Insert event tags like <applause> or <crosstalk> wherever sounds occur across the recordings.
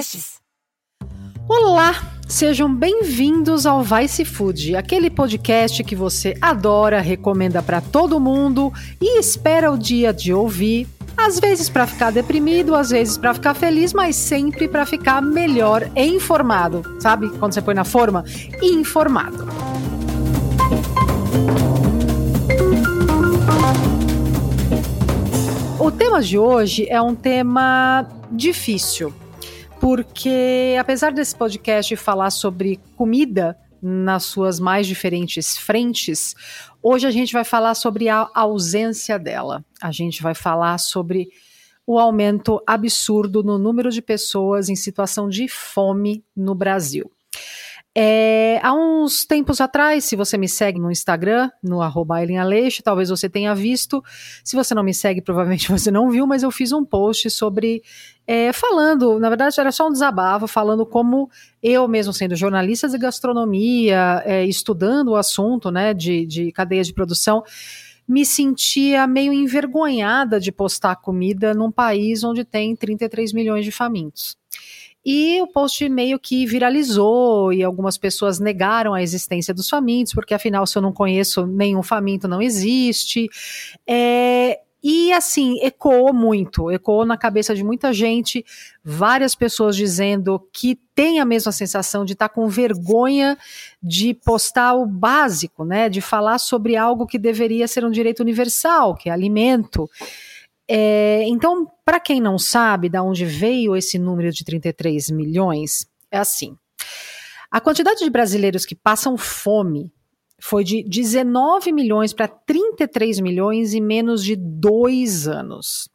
podcasts. Olá, sejam bem-vindos ao Vice Food, aquele podcast que você adora, recomenda para todo mundo e espera o dia de ouvir. Às vezes para ficar deprimido, às vezes para ficar feliz, mas sempre para ficar melhor informado. Sabe quando você põe na forma? Informado. O tema de hoje é um tema difícil, porque apesar desse podcast falar sobre comida nas suas mais diferentes frentes, hoje a gente vai falar sobre a ausência dela. A gente vai falar sobre o aumento absurdo no número de pessoas em situação de fome no Brasil. É, há uns tempos atrás, se você me segue no Instagram, no arroba Aleixo, talvez você tenha visto. Se você não me segue, provavelmente <laughs> você não viu, mas eu fiz um post sobre é, falando, na verdade era só um desabafo, falando como eu, mesmo sendo jornalista de gastronomia, é, estudando o assunto né, de, de cadeia de produção, me sentia meio envergonhada de postar comida num país onde tem 33 milhões de famintos. E o post meio que viralizou e algumas pessoas negaram a existência dos famintos, porque afinal, se eu não conheço nenhum faminto, não existe. É, e assim, ecoou muito, ecoou na cabeça de muita gente, várias pessoas dizendo que tem a mesma sensação de estar tá com vergonha de postar o básico, né? De falar sobre algo que deveria ser um direito universal, que é alimento. É, então, para quem não sabe de onde veio esse número de 33 milhões, é assim. A quantidade de brasileiros que passam fome foi de 19 milhões para 33 milhões em menos de dois anos.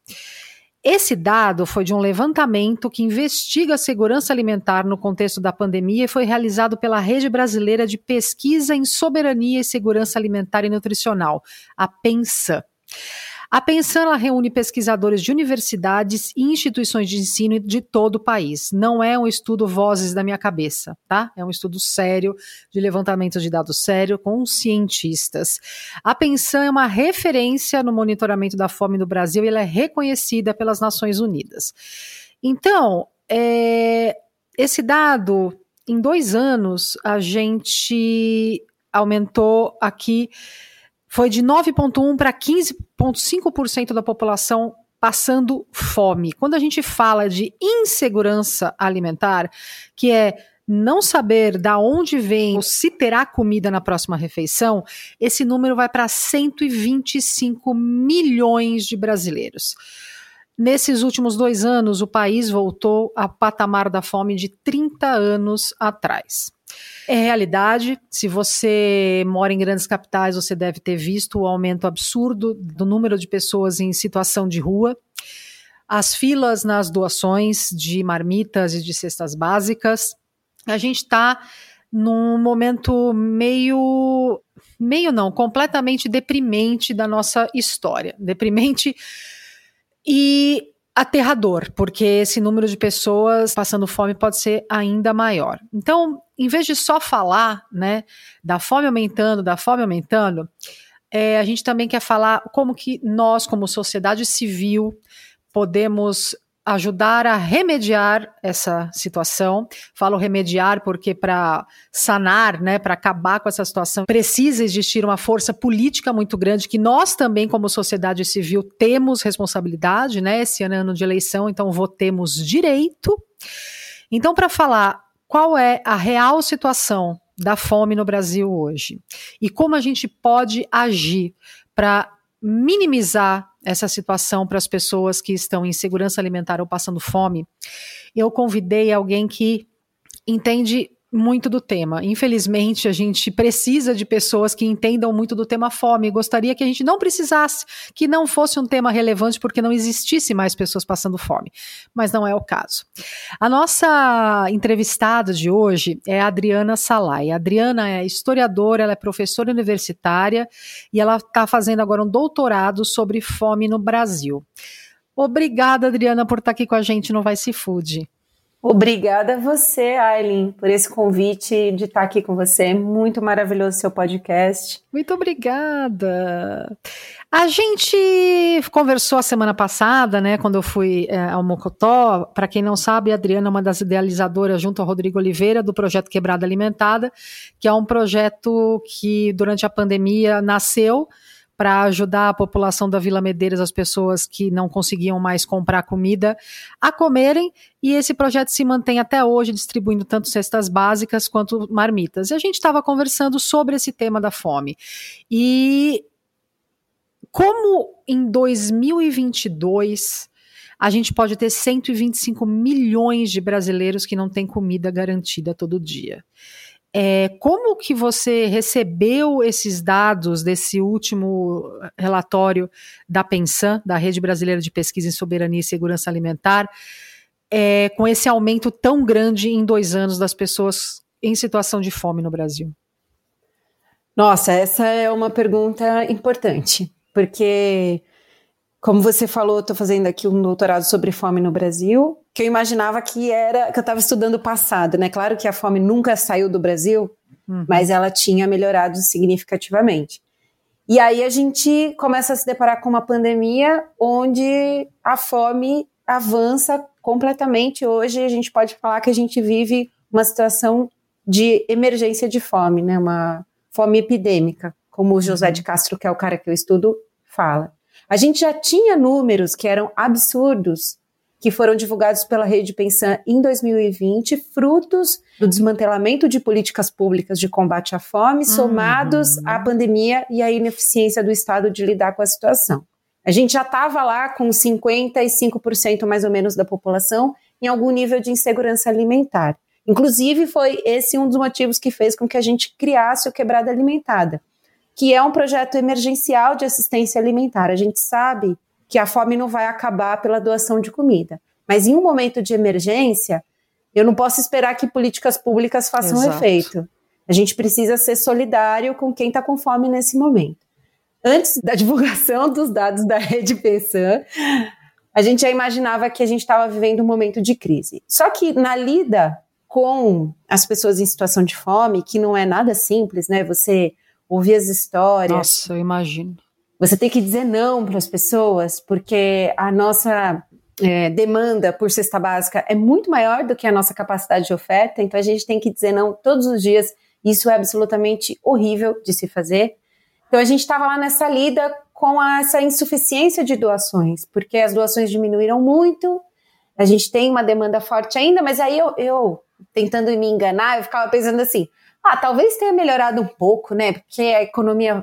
Esse dado foi de um levantamento que investiga a segurança alimentar no contexto da pandemia e foi realizado pela Rede Brasileira de Pesquisa em Soberania e Segurança Alimentar e Nutricional, a PENSA. A ela reúne pesquisadores de universidades e instituições de ensino de todo o país. Não é um estudo vozes da minha cabeça, tá? É um estudo sério, de levantamento de dados sério, com cientistas. A Pensan é uma referência no monitoramento da fome no Brasil e ela é reconhecida pelas Nações Unidas. Então, é, esse dado, em dois anos, a gente aumentou aqui foi de 9,1% para 15,5% da população passando fome. Quando a gente fala de insegurança alimentar, que é não saber da onde vem ou se terá comida na próxima refeição, esse número vai para 125 milhões de brasileiros. Nesses últimos dois anos, o país voltou ao patamar da fome de 30 anos atrás. É realidade. Se você mora em grandes capitais, você deve ter visto o aumento absurdo do número de pessoas em situação de rua. As filas nas doações de marmitas e de cestas básicas. A gente está num momento meio. meio não, completamente deprimente da nossa história. Deprimente. E aterrador, porque esse número de pessoas passando fome pode ser ainda maior. Então, em vez de só falar, né, da fome aumentando, da fome aumentando, é, a gente também quer falar como que nós, como sociedade civil, podemos ajudar a remediar essa situação. Falo remediar porque para sanar, né, para acabar com essa situação, precisa existir uma força política muito grande que nós também como sociedade civil temos responsabilidade, né? Esse ano é ano de eleição, então votemos direito. Então para falar qual é a real situação da fome no Brasil hoje? E como a gente pode agir para minimizar essa situação para as pessoas que estão em segurança alimentar ou passando fome, eu convidei alguém que entende muito do tema. Infelizmente, a gente precisa de pessoas que entendam muito do tema fome. Gostaria que a gente não precisasse, que não fosse um tema relevante, porque não existisse mais pessoas passando fome. Mas não é o caso. A nossa entrevistada de hoje é a Adriana Salai. A Adriana é historiadora, ela é professora universitária e ela está fazendo agora um doutorado sobre fome no Brasil. Obrigada, Adriana, por estar aqui com a gente no Vice Food. Obrigada a você, Aileen, por esse convite de estar aqui com você. Muito maravilhoso seu podcast. Muito obrigada. A gente conversou a semana passada, né, quando eu fui é, ao Mocotó. Para quem não sabe, a Adriana é uma das idealizadoras, junto ao Rodrigo Oliveira, do projeto Quebrada Alimentada, que é um projeto que, durante a pandemia, nasceu para ajudar a população da Vila Medeiros, as pessoas que não conseguiam mais comprar comida, a comerem. E esse projeto se mantém até hoje, distribuindo tanto cestas básicas quanto marmitas. E a gente estava conversando sobre esse tema da fome. E como em 2022 a gente pode ter 125 milhões de brasileiros que não têm comida garantida todo dia. É, como que você recebeu esses dados desse último relatório da Pensan, da Rede Brasileira de Pesquisa em Soberania e Segurança Alimentar, é, com esse aumento tão grande em dois anos das pessoas em situação de fome no Brasil? Nossa, essa é uma pergunta importante, porque como você falou, estou fazendo aqui um doutorado sobre fome no Brasil, que eu imaginava que era que eu estava estudando o passado, né? Claro que a fome nunca saiu do Brasil, uhum. mas ela tinha melhorado significativamente. E aí a gente começa a se deparar com uma pandemia onde a fome avança completamente. Hoje a gente pode falar que a gente vive uma situação de emergência de fome, né? Uma fome epidêmica, como o José uhum. de Castro, que é o cara que eu estudo, fala. A gente já tinha números que eram absurdos, que foram divulgados pela Rede Pensan em 2020, frutos do desmantelamento de políticas públicas de combate à fome, somados uhum. à pandemia e à ineficiência do Estado de lidar com a situação. A gente já estava lá com 55% mais ou menos da população em algum nível de insegurança alimentar. Inclusive, foi esse um dos motivos que fez com que a gente criasse o Quebrada Alimentada que é um projeto emergencial de assistência alimentar. A gente sabe que a fome não vai acabar pela doação de comida, mas em um momento de emergência, eu não posso esperar que políticas públicas façam Exato. efeito. A gente precisa ser solidário com quem está com fome nesse momento. Antes da divulgação <laughs> dos dados da Rede Pensan, a gente já imaginava que a gente estava vivendo um momento de crise. Só que na lida com as pessoas em situação de fome, que não é nada simples, né? Você ouvir as histórias. Nossa, eu imagino. Você tem que dizer não para as pessoas, porque a nossa é, demanda por cesta básica é muito maior do que a nossa capacidade de oferta, então a gente tem que dizer não todos os dias. Isso é absolutamente horrível de se fazer. Então a gente estava lá nessa lida com essa insuficiência de doações, porque as doações diminuíram muito, a gente tem uma demanda forte ainda, mas aí eu, eu tentando me enganar, eu ficava pensando assim: ah, talvez tenha melhorado um pouco, né? Porque a economia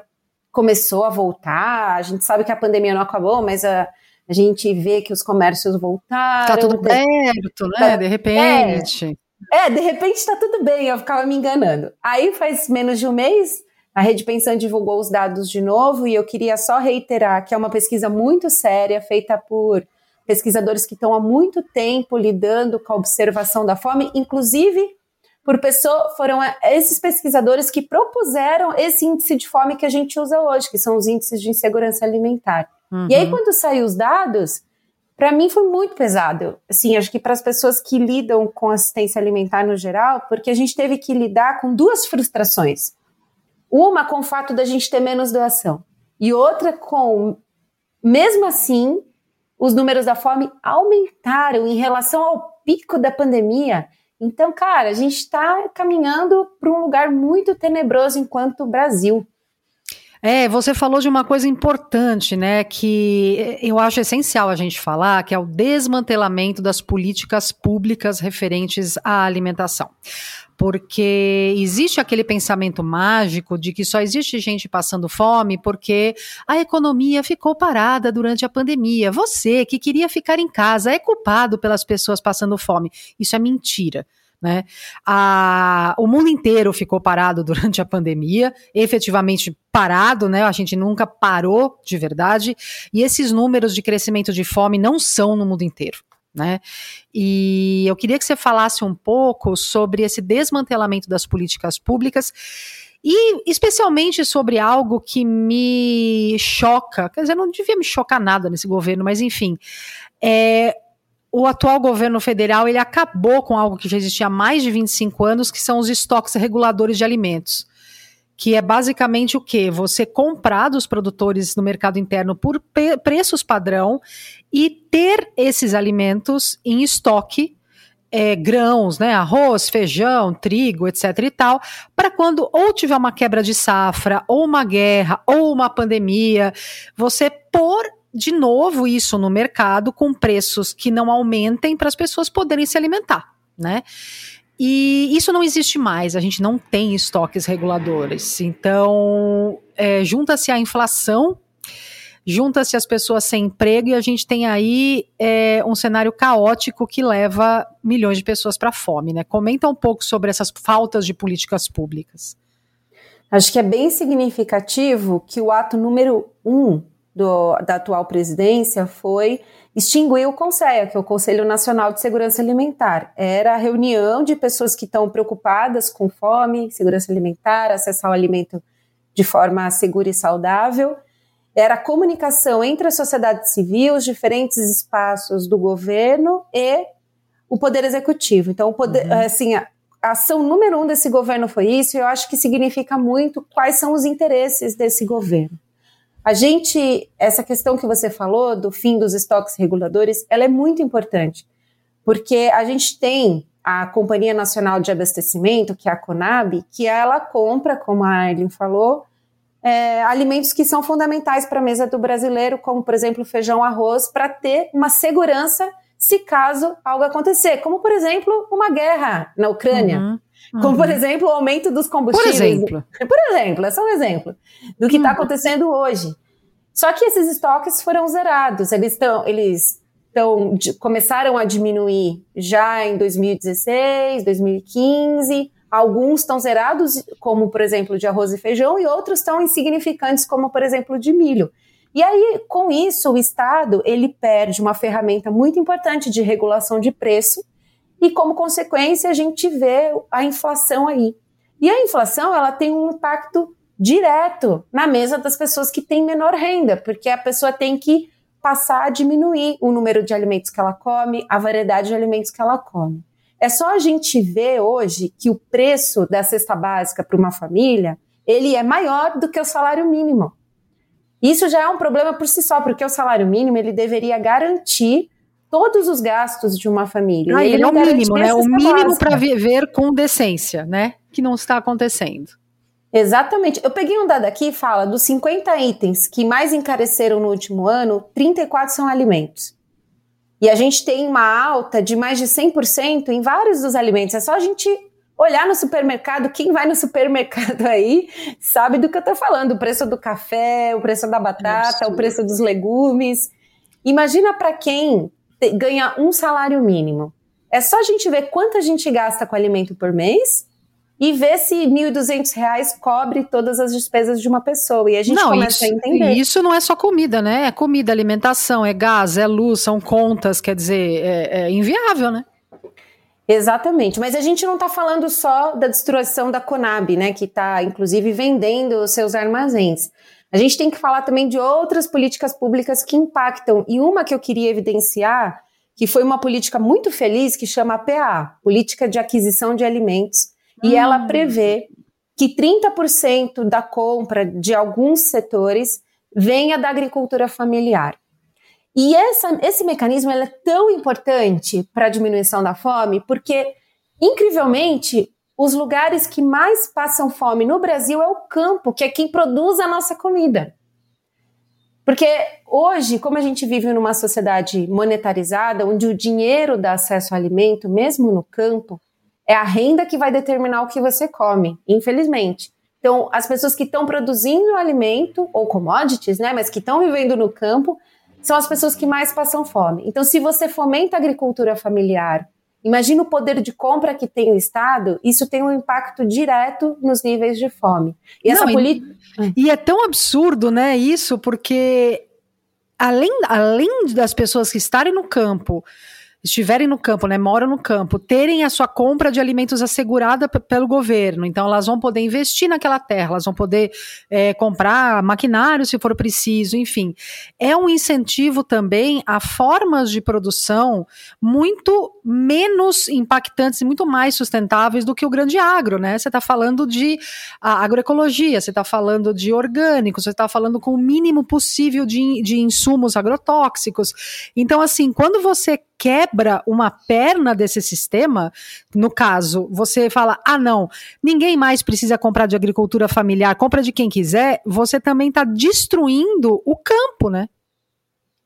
começou a voltar. A gente sabe que a pandemia não acabou, mas a, a gente vê que os comércios voltaram. Tá tudo aberto, né? Tá, de repente. É, é, de repente tá tudo bem. Eu ficava me enganando. Aí faz menos de um mês. A Rede Pensão divulgou os dados de novo e eu queria só reiterar que é uma pesquisa muito séria, feita por pesquisadores que estão há muito tempo lidando com a observação da fome, inclusive por pessoa, foram esses pesquisadores que propuseram esse índice de fome que a gente usa hoje, que são os índices de insegurança alimentar. Uhum. E aí, quando saiu os dados, para mim foi muito pesado. Assim, acho que para as pessoas que lidam com assistência alimentar no geral, porque a gente teve que lidar com duas frustrações. Uma com o fato da gente ter menos doação, e outra com, mesmo assim, os números da fome aumentaram em relação ao pico da pandemia. Então, cara, a gente está caminhando para um lugar muito tenebroso enquanto Brasil. É, você falou de uma coisa importante, né, que eu acho essencial a gente falar, que é o desmantelamento das políticas públicas referentes à alimentação. Porque existe aquele pensamento mágico de que só existe gente passando fome porque a economia ficou parada durante a pandemia. Você que queria ficar em casa é culpado pelas pessoas passando fome. Isso é mentira. Né? A, o mundo inteiro ficou parado durante a pandemia, efetivamente parado, né? A gente nunca parou de verdade, e esses números de crescimento de fome não são no mundo inteiro. Né? E eu queria que você falasse um pouco sobre esse desmantelamento das políticas públicas e especialmente sobre algo que me choca, quer dizer, não devia me chocar nada nesse governo, mas enfim, é o atual governo federal ele acabou com algo que já existia há mais de 25 anos, que são os estoques reguladores de alimentos. Que é basicamente o que? Você comprar dos produtores no mercado interno por preços padrão e ter esses alimentos em estoque é, grãos, né, arroz, feijão, trigo, etc e tal, para quando ou tiver uma quebra de safra, ou uma guerra, ou uma pandemia, você pôr de novo isso no mercado com preços que não aumentem para as pessoas poderem se alimentar, né? E isso não existe mais, a gente não tem estoques reguladores. Então, é, junta-se a inflação, junta-se as pessoas sem emprego e a gente tem aí é, um cenário caótico que leva milhões de pessoas para a fome. Né? Comenta um pouco sobre essas faltas de políticas públicas. Acho que é bem significativo que o ato número um do, da atual presidência foi extinguir o CONSEA, que é o Conselho Nacional de Segurança Alimentar. Era a reunião de pessoas que estão preocupadas com fome, segurança alimentar, acessar o alimento de forma segura e saudável. Era a comunicação entre a sociedade civil, os diferentes espaços do governo e o poder executivo. Então, o poder, uhum. assim, a, a ação número um desse governo foi isso, e eu acho que significa muito quais são os interesses desse governo. A gente, essa questão que você falou do fim dos estoques reguladores, ela é muito importante, porque a gente tem a Companhia Nacional de Abastecimento, que é a CONAB, que ela compra, como a Arlene falou, é, alimentos que são fundamentais para a mesa do brasileiro, como, por exemplo, feijão, arroz, para ter uma segurança se caso algo acontecer, como, por exemplo, uma guerra na Ucrânia. Uhum. Como, por uhum. exemplo, o aumento dos combustíveis. Por exemplo. Por exemplo, é só um exemplo do que está uhum. acontecendo hoje. Só que esses estoques foram zerados. Eles estão, eles estão, começaram a diminuir já em 2016, 2015. Alguns estão zerados, como por exemplo de arroz e feijão, e outros estão insignificantes, como por exemplo de milho. E aí, com isso, o Estado ele perde uma ferramenta muito importante de regulação de preço e, como consequência, a gente vê a inflação aí. E a inflação ela tem um impacto direto na mesa das pessoas que têm menor renda, porque a pessoa tem que passar a diminuir o número de alimentos que ela come, a variedade de alimentos que ela come. É só a gente ver hoje que o preço da cesta básica para uma família, ele é maior do que o salário mínimo. Isso já é um problema por si só, porque o salário mínimo ele deveria garantir todos os gastos de uma família. Ah, ele é o mínimo, né? O mínimo para viver com decência, né? Que não está acontecendo. Exatamente. Eu peguei um dado aqui fala dos 50 itens que mais encareceram no último ano, 34 são alimentos. E a gente tem uma alta de mais de 100% em vários dos alimentos. É só a gente olhar no supermercado, quem vai no supermercado <laughs> aí sabe do que eu estou falando, o preço do café, o preço da batata, o preço dos legumes. Imagina para quem ganha um salário mínimo. É só a gente ver quanto a gente gasta com alimento por mês e ver se R$ 1.200 cobre todas as despesas de uma pessoa. E a gente não, começa isso, a entender. Isso não é só comida, né? É comida, alimentação, é gás, é luz, são contas, quer dizer, é, é inviável, né? Exatamente, mas a gente não está falando só da destruição da Conab, né, que está inclusive vendendo os seus armazéns. A gente tem que falar também de outras políticas públicas que impactam, e uma que eu queria evidenciar, que foi uma política muito feliz, que chama PA, Política de Aquisição de Alimentos, hum. e ela prevê que 30% da compra de alguns setores venha da agricultura familiar. E essa, esse mecanismo é tão importante para a diminuição da fome, porque, incrivelmente, os lugares que mais passam fome no Brasil é o campo, que é quem produz a nossa comida. Porque hoje, como a gente vive numa sociedade monetarizada, onde o dinheiro dá acesso ao alimento, mesmo no campo, é a renda que vai determinar o que você come, infelizmente. Então, as pessoas que estão produzindo alimento, ou commodities, né, mas que estão vivendo no campo, são as pessoas que mais passam fome. Então, se você fomenta a agricultura familiar, imagina o poder de compra que tem o Estado, isso tem um impacto direto nos níveis de fome. E essa política. E é tão absurdo, né, isso, porque além, além das pessoas que estarem no campo estiverem no campo, né, moram no campo, terem a sua compra de alimentos assegurada pelo governo. Então, elas vão poder investir naquela terra, elas vão poder é, comprar maquinário se for preciso, enfim. É um incentivo também a formas de produção muito menos impactantes e muito mais sustentáveis do que o grande agro, né? Você está falando de agroecologia, você está falando de orgânicos, você está falando com o mínimo possível de, de insumos agrotóxicos. Então, assim, quando você quebra uma perna desse sistema, no caso, você fala: ah, não, ninguém mais precisa comprar de agricultura familiar, compra de quem quiser, você também está destruindo o campo, né?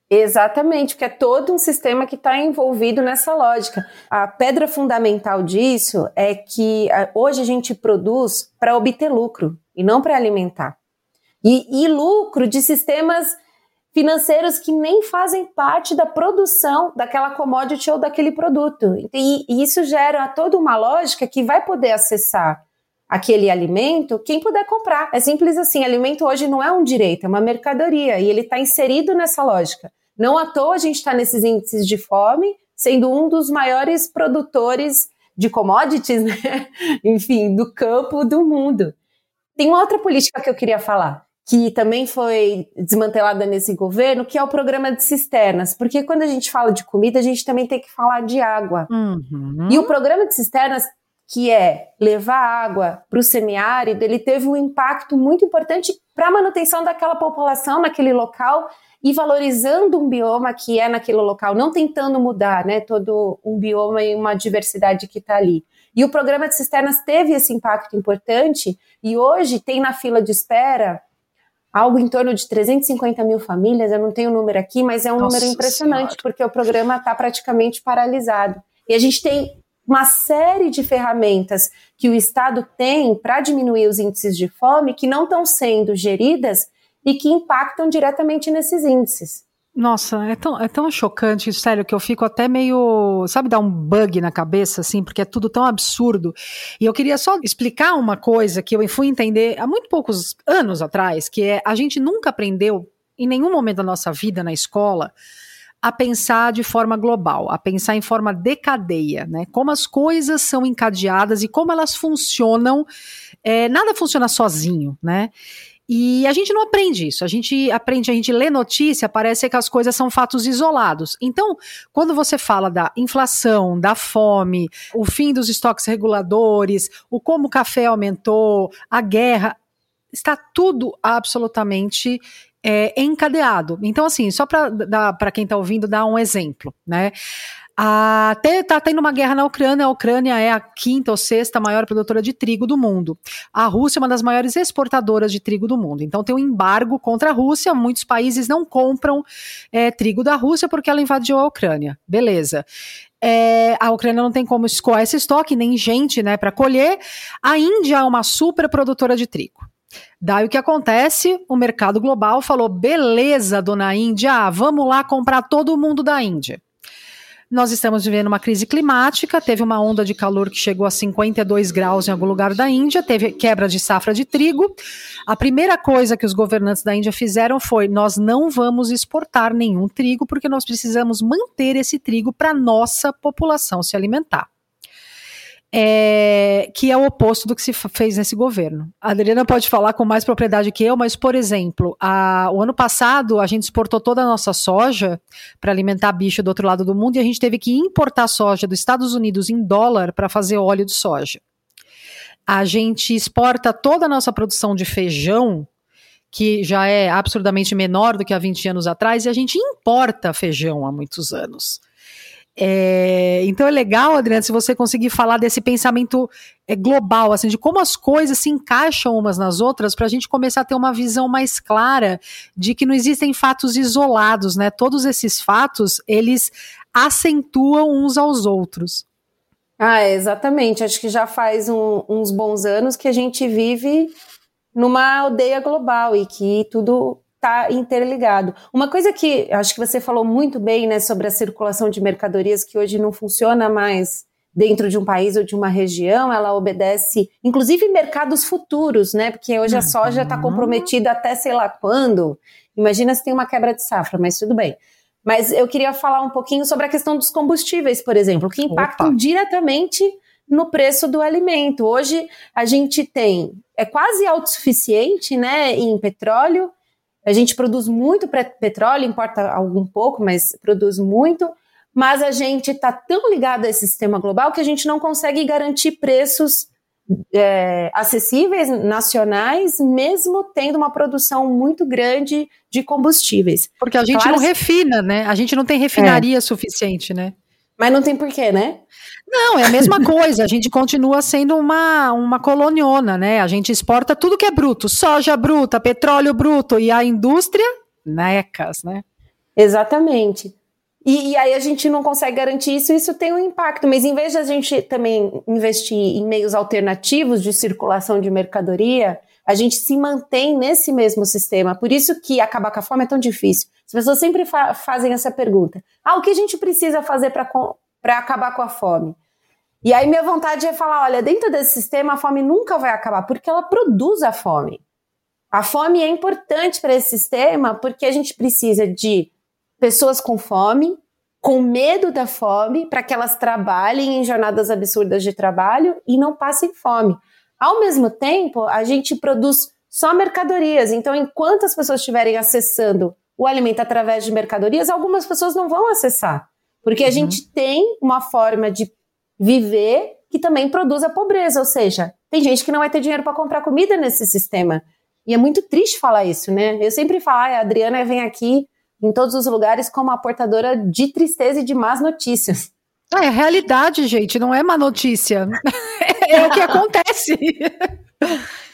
Exatamente, porque é todo um sistema que está envolvido nessa lógica. A pedra fundamental disso é que hoje a gente produz para obter lucro e não para alimentar. E, e lucro de sistemas financeiros que nem fazem parte da produção daquela commodity ou daquele produto. E, e, isso gera toda uma lógica que vai poder acessar aquele alimento quem puder comprar. É simples assim: alimento hoje não é um direito, é uma mercadoria e ele está inserido nessa lógica. Não à toa a gente está nesses índices de fome, sendo um dos maiores produtores de commodities, <laughs> né? enfim, do campo do mundo. Tem uma outra política que eu queria falar que também foi desmantelada nesse governo, que é o programa de cisternas. Porque quando a gente fala de comida, a gente também tem que falar de água. Uhum. E o programa de cisternas, que é levar água para o semiárido, ele teve um impacto muito importante para a manutenção daquela população naquele local e valorizando um bioma que é naquele local, não tentando mudar né, todo um bioma e uma diversidade que está ali. E o programa de cisternas teve esse impacto importante e hoje tem na fila de espera algo em torno de 350 mil famílias, eu não tenho o número aqui, mas é um Nossa número impressionante, senhora. porque o programa está praticamente paralisado. E a gente tem uma série de ferramentas que o Estado tem para diminuir os índices de fome que não estão sendo geridas e que impactam diretamente nesses índices. Nossa, é tão, é tão chocante, sério, que eu fico até meio, sabe, dar um bug na cabeça, assim, porque é tudo tão absurdo. E eu queria só explicar uma coisa que eu fui entender há muito poucos anos atrás, que é a gente nunca aprendeu, em nenhum momento da nossa vida na escola, a pensar de forma global, a pensar em forma de cadeia, né? Como as coisas são encadeadas e como elas funcionam. É, nada funciona sozinho, né? E a gente não aprende isso. A gente aprende, a gente lê notícia, parece que as coisas são fatos isolados. Então, quando você fala da inflação, da fome, o fim dos estoques reguladores, o como o café aumentou, a guerra, está tudo absolutamente é, encadeado. Então, assim, só para quem está ouvindo, dar um exemplo, né? Até tá tendo uma guerra na Ucrânia. A Ucrânia é a quinta ou sexta maior produtora de trigo do mundo. A Rússia é uma das maiores exportadoras de trigo do mundo. Então tem um embargo contra a Rússia. Muitos países não compram é, trigo da Rússia porque ela invadiu a Ucrânia. Beleza. É, a Ucrânia não tem como escoar esse estoque, nem gente né, para colher. A Índia é uma super produtora de trigo. Daí o que acontece? O mercado global falou: beleza, dona Índia, vamos lá comprar todo mundo da Índia. Nós estamos vivendo uma crise climática, teve uma onda de calor que chegou a 52 graus em algum lugar da Índia, teve quebra de safra de trigo. A primeira coisa que os governantes da Índia fizeram foi: nós não vamos exportar nenhum trigo, porque nós precisamos manter esse trigo para nossa população se alimentar é, que é o oposto do que se fez nesse governo. A Adriana pode falar com mais propriedade que eu, mas, por exemplo, a, o ano passado a gente exportou toda a nossa soja para alimentar bicho do outro lado do mundo e a gente teve que importar soja dos Estados Unidos em dólar para fazer óleo de soja. A gente exporta toda a nossa produção de feijão que já é absurdamente menor do que há 20 anos atrás, e a gente importa feijão há muitos anos. É, então é legal, Adriana, se você conseguir falar desse pensamento é, global, assim, de como as coisas se encaixam umas nas outras, para a gente começar a ter uma visão mais clara de que não existem fatos isolados, né? Todos esses fatos, eles acentuam uns aos outros. Ah, exatamente. Acho que já faz um, uns bons anos que a gente vive numa aldeia global e que tudo está interligado. Uma coisa que acho que você falou muito bem, né, sobre a circulação de mercadorias que hoje não funciona mais dentro de um país ou de uma região, ela obedece, inclusive mercados futuros, né? Porque hoje a soja está uhum. comprometida até sei lá quando. Imagina se tem uma quebra de safra, mas tudo bem. Mas eu queria falar um pouquinho sobre a questão dos combustíveis, por exemplo, que impactam Opa. diretamente no preço do alimento. Hoje a gente tem é quase autossuficiente, né, em petróleo. A gente produz muito petróleo, importa algum pouco, mas produz muito. Mas a gente está tão ligado a esse sistema global que a gente não consegue garantir preços é, acessíveis, nacionais, mesmo tendo uma produção muito grande de combustíveis. Porque a gente claro, não refina, né? A gente não tem refinaria é. suficiente, né? Mas não tem porquê, né? Não, é a mesma coisa. A gente continua sendo uma, uma coloniona, né? A gente exporta tudo que é bruto, soja bruta, petróleo bruto e a indústria, necas, né? Exatamente. E, e, aí a gente não consegue garantir isso, isso tem um impacto. Mas em vez de a gente também investir em meios alternativos de circulação de mercadoria, a gente se mantém nesse mesmo sistema. Por isso que acabar com a fome é tão difícil. As pessoas sempre fa fazem essa pergunta: ah, o que a gente precisa fazer para acabar com a fome? E aí minha vontade é falar: olha, dentro desse sistema a fome nunca vai acabar, porque ela produz a fome. A fome é importante para esse sistema porque a gente precisa de pessoas com fome, com medo da fome, para que elas trabalhem em jornadas absurdas de trabalho e não passem fome. Ao mesmo tempo, a gente produz só mercadorias. Então, enquanto as pessoas estiverem acessando o alimento através de mercadorias, algumas pessoas não vão acessar. Porque a uhum. gente tem uma forma de viver que também produz a pobreza. Ou seja, tem gente que não vai ter dinheiro para comprar comida nesse sistema. E é muito triste falar isso, né? Eu sempre falo, ah, a Adriana vem aqui em todos os lugares como a portadora de tristeza e de más notícias. Ah, é realidade, gente, não é má notícia. <laughs> é o que acontece. <laughs>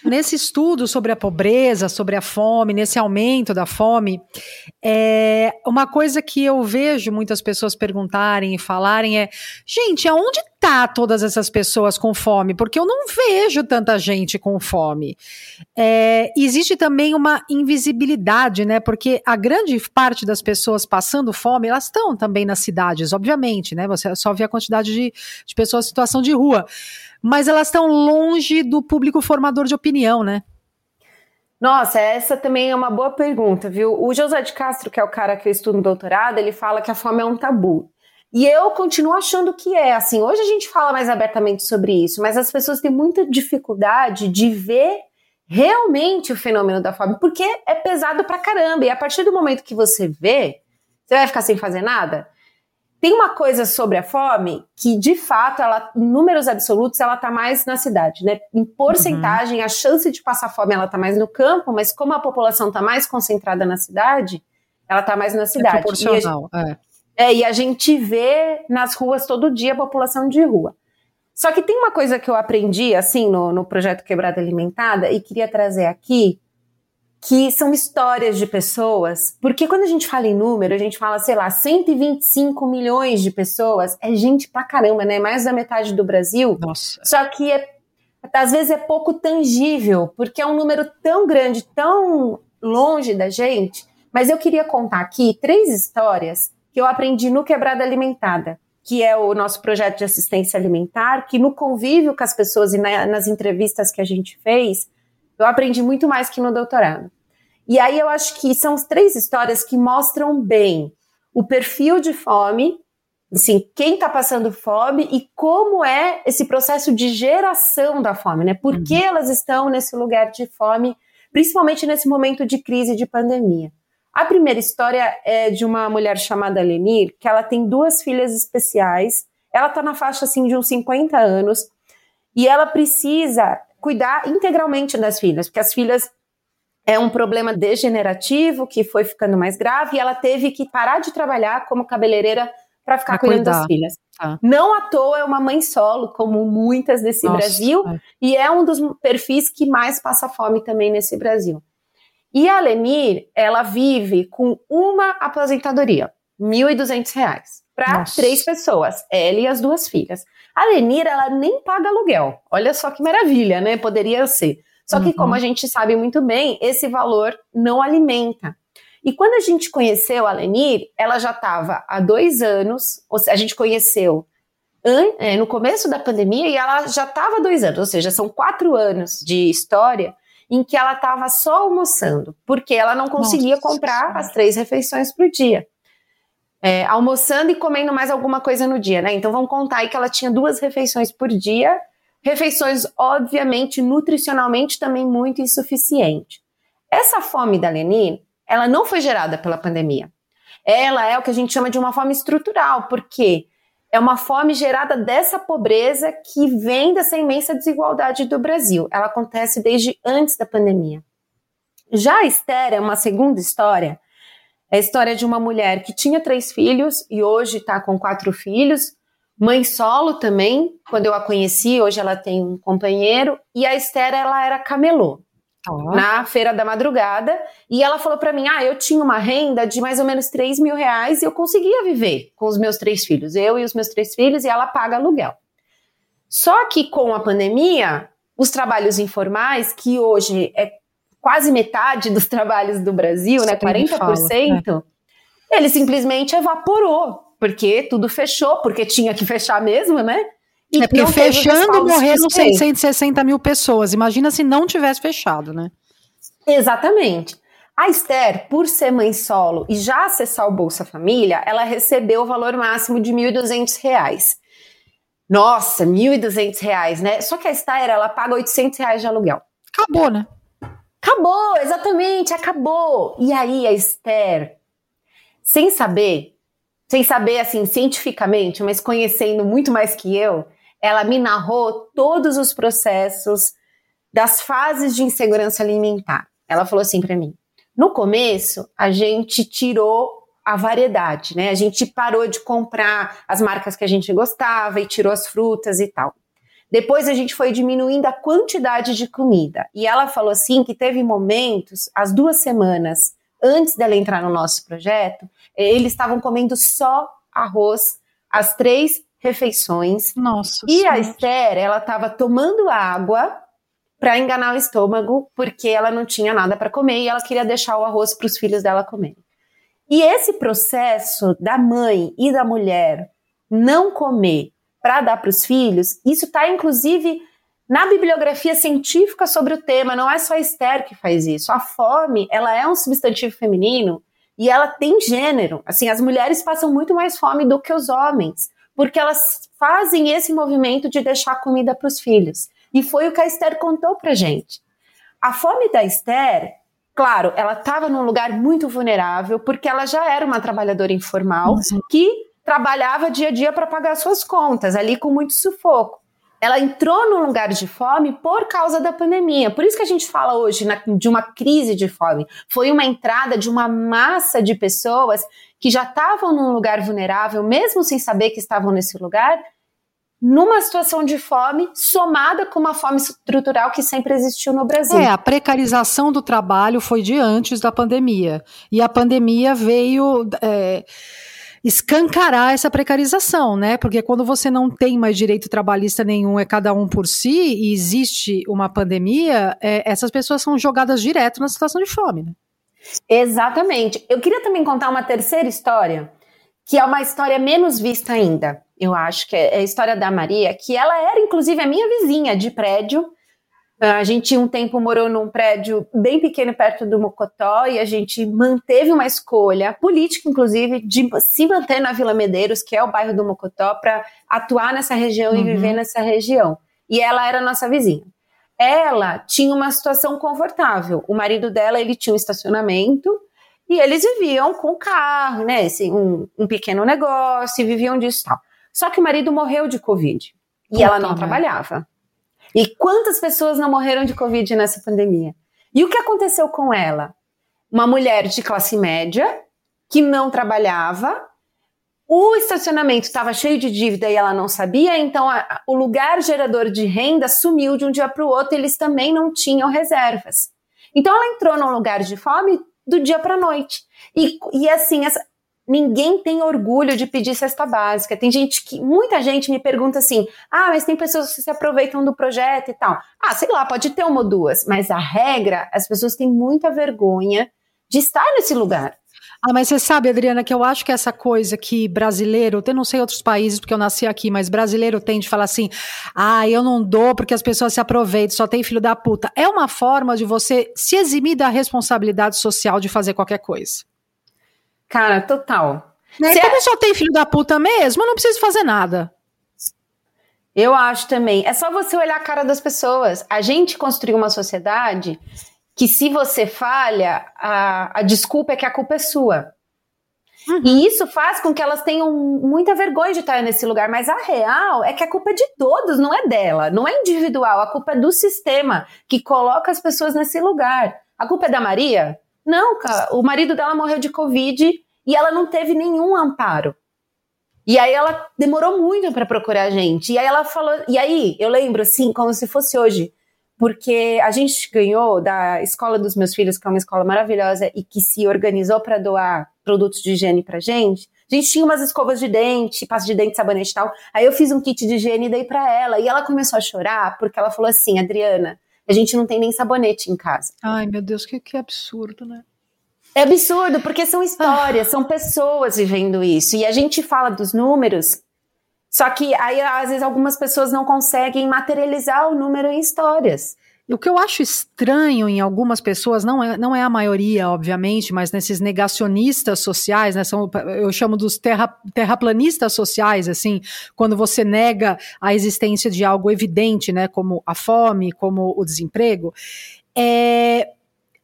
Nesse estudo sobre a pobreza, sobre a fome, nesse aumento da fome, é, uma coisa que eu vejo muitas pessoas perguntarem e falarem é: gente, aonde tá todas essas pessoas com fome? Porque eu não vejo tanta gente com fome. É, existe também uma invisibilidade, né? Porque a grande parte das pessoas passando fome, elas estão também nas cidades, obviamente, né? Você só vê a quantidade de, de pessoas em situação de rua mas elas estão longe do público formador de opinião, né? Nossa, essa também é uma boa pergunta, viu? O José de Castro, que é o cara que eu estudo no doutorado, ele fala que a fome é um tabu. E eu continuo achando que é assim. Hoje a gente fala mais abertamente sobre isso, mas as pessoas têm muita dificuldade de ver realmente o fenômeno da fome, porque é pesado pra caramba. E a partir do momento que você vê, você vai ficar sem fazer nada? Tem uma coisa sobre a fome que, de fato, ela, em números absolutos, ela está mais na cidade, né? Em porcentagem, uhum. a chance de passar fome ela está mais no campo, mas como a população está mais concentrada na cidade, ela está mais na cidade. É proporcional, e a, é. é. E a gente vê nas ruas todo dia a população de rua. Só que tem uma coisa que eu aprendi, assim, no, no projeto Quebrada Alimentada, e queria trazer aqui, que são histórias de pessoas, porque quando a gente fala em número, a gente fala, sei lá, 125 milhões de pessoas, é gente pra caramba, né? Mais da metade do Brasil. Nossa. Só que é, às vezes é pouco tangível, porque é um número tão grande, tão longe da gente. Mas eu queria contar aqui três histórias que eu aprendi no Quebrada Alimentada, que é o nosso projeto de assistência alimentar, que no convívio com as pessoas e na, nas entrevistas que a gente fez, eu aprendi muito mais que no doutorado. E aí eu acho que são as três histórias que mostram bem o perfil de fome, assim, quem está passando fome e como é esse processo de geração da fome, né? Por que uhum. elas estão nesse lugar de fome, principalmente nesse momento de crise de pandemia. A primeira história é de uma mulher chamada Lenir, que ela tem duas filhas especiais. Ela está na faixa assim de uns 50 anos e ela precisa cuidar integralmente das filhas, porque as filhas é um problema degenerativo que foi ficando mais grave e ela teve que parar de trabalhar como cabeleireira para ficar pra cuidando cuidar. das filhas. Ah. Não à toa é uma mãe solo, como muitas desse Nossa, Brasil, é. e é um dos perfis que mais passa fome também nesse Brasil. E a Lenir, ela vive com uma aposentadoria, R$ 1.200, para três pessoas, ela e as duas filhas. A Lenir, ela nem paga aluguel. Olha só que maravilha, né? Poderia ser. Só que, uhum. como a gente sabe muito bem, esse valor não alimenta. E quando a gente conheceu a Lenir, ela já estava há dois anos, a gente conheceu é, no começo da pandemia e ela já estava há dois anos, ou seja, são quatro anos de história em que ela estava só almoçando, porque ela não conseguia Nossa, comprar as três refeições por dia. é, almoçando e comendo mais alguma coisa no dia, né? Então vamos contar aí que ela tinha duas refeições por dia, refeições, obviamente, nutricionalmente também muito insuficiente. Essa fome da Lenine, ela não foi gerada pela pandemia. Ela é o que a gente chama de uma fome estrutural, porque é uma fome gerada dessa pobreza que vem dessa imensa desigualdade do Brasil. Ela acontece desde antes da pandemia. Já a Esther é uma segunda história. É a história de uma mulher que tinha três filhos e hoje está com quatro filhos. Mãe solo também, quando eu a conheci, hoje ela tem um companheiro. E a Esther, ela era camelô oh. na feira da madrugada. E ela falou para mim: Ah, eu tinha uma renda de mais ou menos 3 mil reais e eu conseguia viver com os meus três filhos, eu e os meus três filhos, e ela paga aluguel. Só que com a pandemia, os trabalhos informais, que hoje é quase metade dos <laughs> trabalhos do Brasil, Você né, 40%, fala, é. ele simplesmente evaporou, porque tudo fechou, porque tinha que fechar mesmo, né? E é porque fechando morreram 660 mil pessoas. Imagina se não tivesse fechado, né? Exatamente. A Esther, por ser mãe solo e já acessar o Bolsa Família, ela recebeu o valor máximo de R$ 1.200. Nossa, R$ 1.200, né? Só que a Esther, ela paga 800 reais de aluguel. Acabou, né? Acabou, exatamente, acabou. E aí a Esther, sem saber, sem saber assim cientificamente, mas conhecendo muito mais que eu, ela me narrou todos os processos das fases de insegurança alimentar. Ela falou assim para mim: no começo, a gente tirou a variedade, né? A gente parou de comprar as marcas que a gente gostava e tirou as frutas e tal. Depois a gente foi diminuindo a quantidade de comida. E ela falou assim que teve momentos, as duas semanas antes dela entrar no nosso projeto, eles estavam comendo só arroz as três refeições. Nossa. E a Esther, ela estava tomando água para enganar o estômago, porque ela não tinha nada para comer e ela queria deixar o arroz para os filhos dela comerem. E esse processo da mãe e da mulher não comer para dar para os filhos, isso está inclusive na bibliografia científica sobre o tema. Não é só a Esther que faz isso. A fome, ela é um substantivo feminino e ela tem gênero. Assim, as mulheres passam muito mais fome do que os homens porque elas fazem esse movimento de deixar comida para os filhos. E foi o que a Esther contou para gente. A fome da Esther, claro, ela estava num lugar muito vulnerável, porque ela já era uma trabalhadora informal uhum. que trabalhava dia a dia para pagar suas contas, ali com muito sufoco ela entrou num lugar de fome por causa da pandemia. Por isso que a gente fala hoje na, de uma crise de fome. Foi uma entrada de uma massa de pessoas que já estavam num lugar vulnerável, mesmo sem saber que estavam nesse lugar, numa situação de fome, somada com uma fome estrutural que sempre existiu no Brasil. É, a precarização do trabalho foi de antes da pandemia. E a pandemia veio. É escancarar essa precarização, né? Porque quando você não tem mais direito trabalhista nenhum, é cada um por si, e existe uma pandemia, é, essas pessoas são jogadas direto na situação de fome, né? Exatamente. Eu queria também contar uma terceira história, que é uma história menos vista ainda. Eu acho que é a história da Maria, que ela era inclusive a minha vizinha de prédio a gente um tempo morou num prédio bem pequeno perto do Mocotó e a gente manteve uma escolha política, inclusive, de se manter na Vila Medeiros, que é o bairro do Mocotó, para atuar nessa região uhum. e viver nessa região. E ela era nossa vizinha. Ela tinha uma situação confortável. O marido dela ele tinha um estacionamento e eles viviam com carro, né? Assim, um, um pequeno negócio, viviam disso e tal. Só que o marido morreu de Covid e Puta ela não trabalhava. E quantas pessoas não morreram de Covid nessa pandemia? E o que aconteceu com ela? Uma mulher de classe média que não trabalhava, o estacionamento estava cheio de dívida e ela não sabia, então a, o lugar gerador de renda sumiu de um dia para o outro, eles também não tinham reservas. Então ela entrou num lugar de fome do dia para a noite. E, e assim, essa, ninguém tem orgulho de pedir cesta básica. Tem gente que, muita gente me pergunta assim: ah, mas tem pessoas que se aproveitam do projeto e tal. Ah, sei lá, pode ter uma ou duas, mas a regra, as pessoas têm muita vergonha de estar nesse lugar. Ah, mas você sabe, Adriana, que eu acho que essa coisa que brasileiro, eu não sei outros países porque eu nasci aqui, mas brasileiro tem de falar assim: ah, eu não dou porque as pessoas se aproveitam, só tem filho da puta. É uma forma de você se eximir da responsabilidade social de fazer qualquer coisa. Cara, total. Né? Como só tem filho da puta mesmo, eu não preciso fazer nada. Eu acho também. É só você olhar a cara das pessoas. A gente construiu uma sociedade que, se você falha, a, a desculpa é que a culpa é sua. Uhum. E isso faz com que elas tenham muita vergonha de estar nesse lugar. Mas a real é que a culpa é de todos, não é dela, não é individual. A culpa é do sistema que coloca as pessoas nesse lugar. A culpa é da Maria? Não, cara. O marido dela morreu de Covid e ela não teve nenhum amparo. E aí ela demorou muito para procurar a gente. E aí ela falou, e aí eu lembro assim, como se fosse hoje, porque a gente ganhou da escola dos meus filhos, que é uma escola maravilhosa e que se organizou para doar produtos de higiene pra gente. A gente tinha umas escovas de dente, pasta de dente, sabonete e tal. Aí eu fiz um kit de higiene e dei para ela. E ela começou a chorar porque ela falou assim: Adriana, a gente não tem nem sabonete em casa. Ai, meu Deus, que, que absurdo, né? É absurdo, porque são histórias, ah. são pessoas vivendo isso. E a gente fala dos números, só que aí, às vezes, algumas pessoas não conseguem materializar o número em histórias. O que eu acho estranho em algumas pessoas, não é, não é a maioria, obviamente, mas nesses negacionistas sociais, né, são, eu chamo dos terra, terraplanistas sociais, assim, quando você nega a existência de algo evidente, né, como a fome, como o desemprego, é,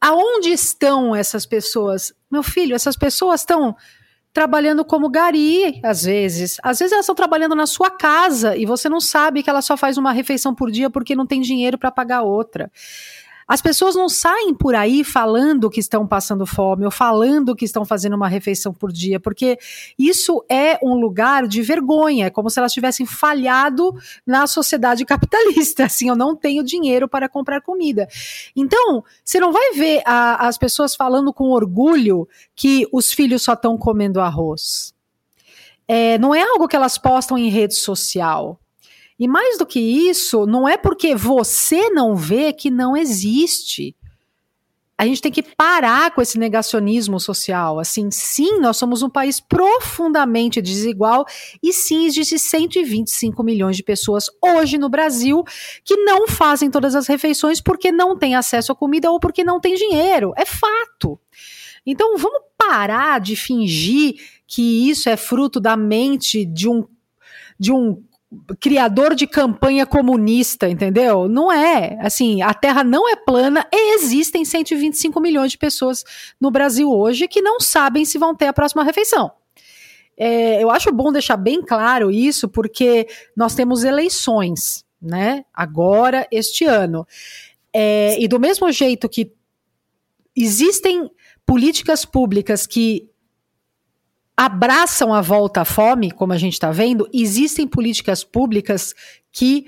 Aonde estão essas pessoas? Meu filho, essas pessoas estão trabalhando como gari, às vezes. Às vezes elas estão trabalhando na sua casa e você não sabe que ela só faz uma refeição por dia porque não tem dinheiro para pagar outra. As pessoas não saem por aí falando que estão passando fome ou falando que estão fazendo uma refeição por dia, porque isso é um lugar de vergonha, é como se elas tivessem falhado na sociedade capitalista. <laughs> Assim, eu não tenho dinheiro para comprar comida. Então, você não vai ver a, as pessoas falando com orgulho que os filhos só estão comendo arroz. É, não é algo que elas postam em rede social. E mais do que isso, não é porque você não vê que não existe. A gente tem que parar com esse negacionismo social. Assim, sim, nós somos um país profundamente desigual e sim, existe 125 milhões de pessoas hoje no Brasil que não fazem todas as refeições porque não têm acesso à comida ou porque não têm dinheiro. É fato. Então, vamos parar de fingir que isso é fruto da mente de um de um criador de campanha comunista, entendeu? Não é. Assim, a Terra não é plana e existem 125 milhões de pessoas no Brasil hoje que não sabem se vão ter a próxima refeição. É, eu acho bom deixar bem claro isso, porque nós temos eleições, né? Agora, este ano. É, e do mesmo jeito que existem políticas públicas que abraçam a volta à fome, como a gente está vendo, existem políticas públicas que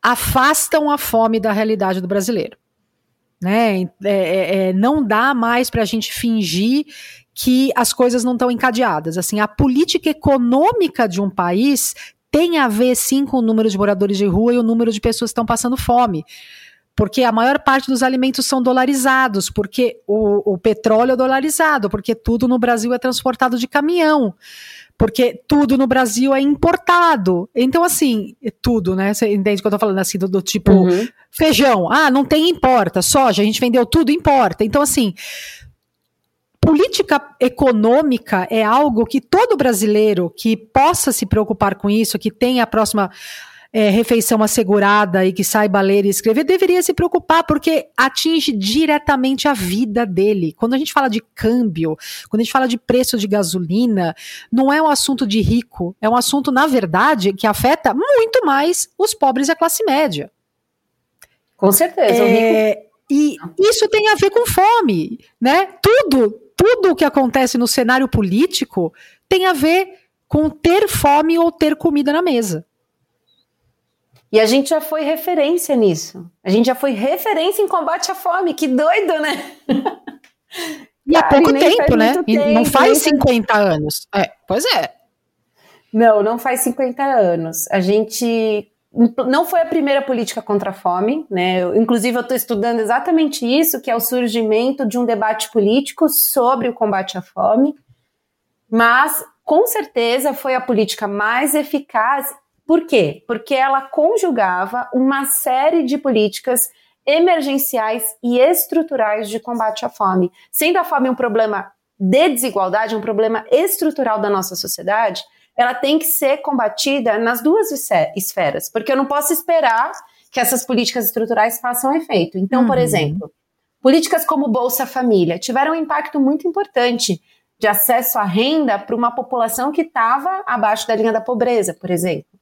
afastam a fome da realidade do brasileiro. Né? É, é, é não dá mais para a gente fingir que as coisas não estão encadeadas. Assim, a política econômica de um país tem a ver sim com o número de moradores de rua e o número de pessoas que estão passando fome porque a maior parte dos alimentos são dolarizados, porque o, o, petróleo é dolarizado, porque tudo no Brasil é transportado de caminhão, porque tudo no Brasil é importado. Então, assim, tudo, né? Você entende o que eu tô falando assim, do, do tipo uhum. feijão, ah, não tem importa, soja, a gente vendeu tudo, importa. Então, assim. Política econômica é algo que todo brasileiro que possa se preocupar com isso, que tenha a próxima é, refeição assegurada e que saiba ler e escrever, deveria se preocupar, porque atinge diretamente a vida dele. Quando a gente fala de câmbio, quando a gente fala de preço de gasolina, não é um assunto de rico, é um assunto, na verdade, que afeta muito mais os pobres e a classe média. Com certeza. É, e isso tem a ver com fome, né? Tudo, tudo o que acontece no cenário político tem a ver com ter fome ou ter comida na mesa. E a gente já foi referência nisso. A gente já foi referência em combate à fome. Que doido, né? E há pouco tempo, né? Tempo, não faz 50 anos. É, pois é. Não, não faz 50 anos. A gente não foi a primeira política contra a fome, né? Eu, inclusive, eu estou estudando exatamente isso, que é o surgimento de um debate político sobre o combate à fome. Mas, com certeza, foi a política mais eficaz por quê? Porque ela conjugava uma série de políticas emergenciais e estruturais de combate à fome. Sendo a fome um problema de desigualdade, um problema estrutural da nossa sociedade, ela tem que ser combatida nas duas esferas, porque eu não posso esperar que essas políticas estruturais façam efeito. Então, uhum. por exemplo, políticas como Bolsa Família tiveram um impacto muito importante de acesso à renda para uma população que estava abaixo da linha da pobreza, por exemplo.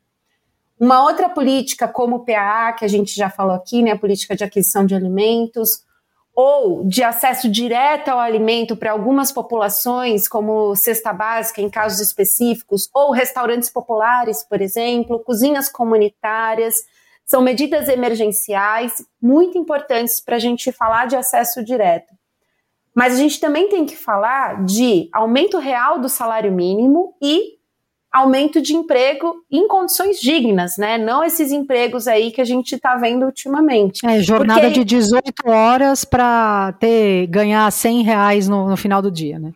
Uma outra política, como o PAA, que a gente já falou aqui, né, a política de aquisição de alimentos, ou de acesso direto ao alimento para algumas populações, como cesta básica em casos específicos, ou restaurantes populares, por exemplo, cozinhas comunitárias, são medidas emergenciais muito importantes para a gente falar de acesso direto. Mas a gente também tem que falar de aumento real do salário mínimo e aumento de emprego em condições dignas, né? Não esses empregos aí que a gente está vendo ultimamente. É, jornada Porque... de 18 horas para ter ganhar 100 reais no, no final do dia, né?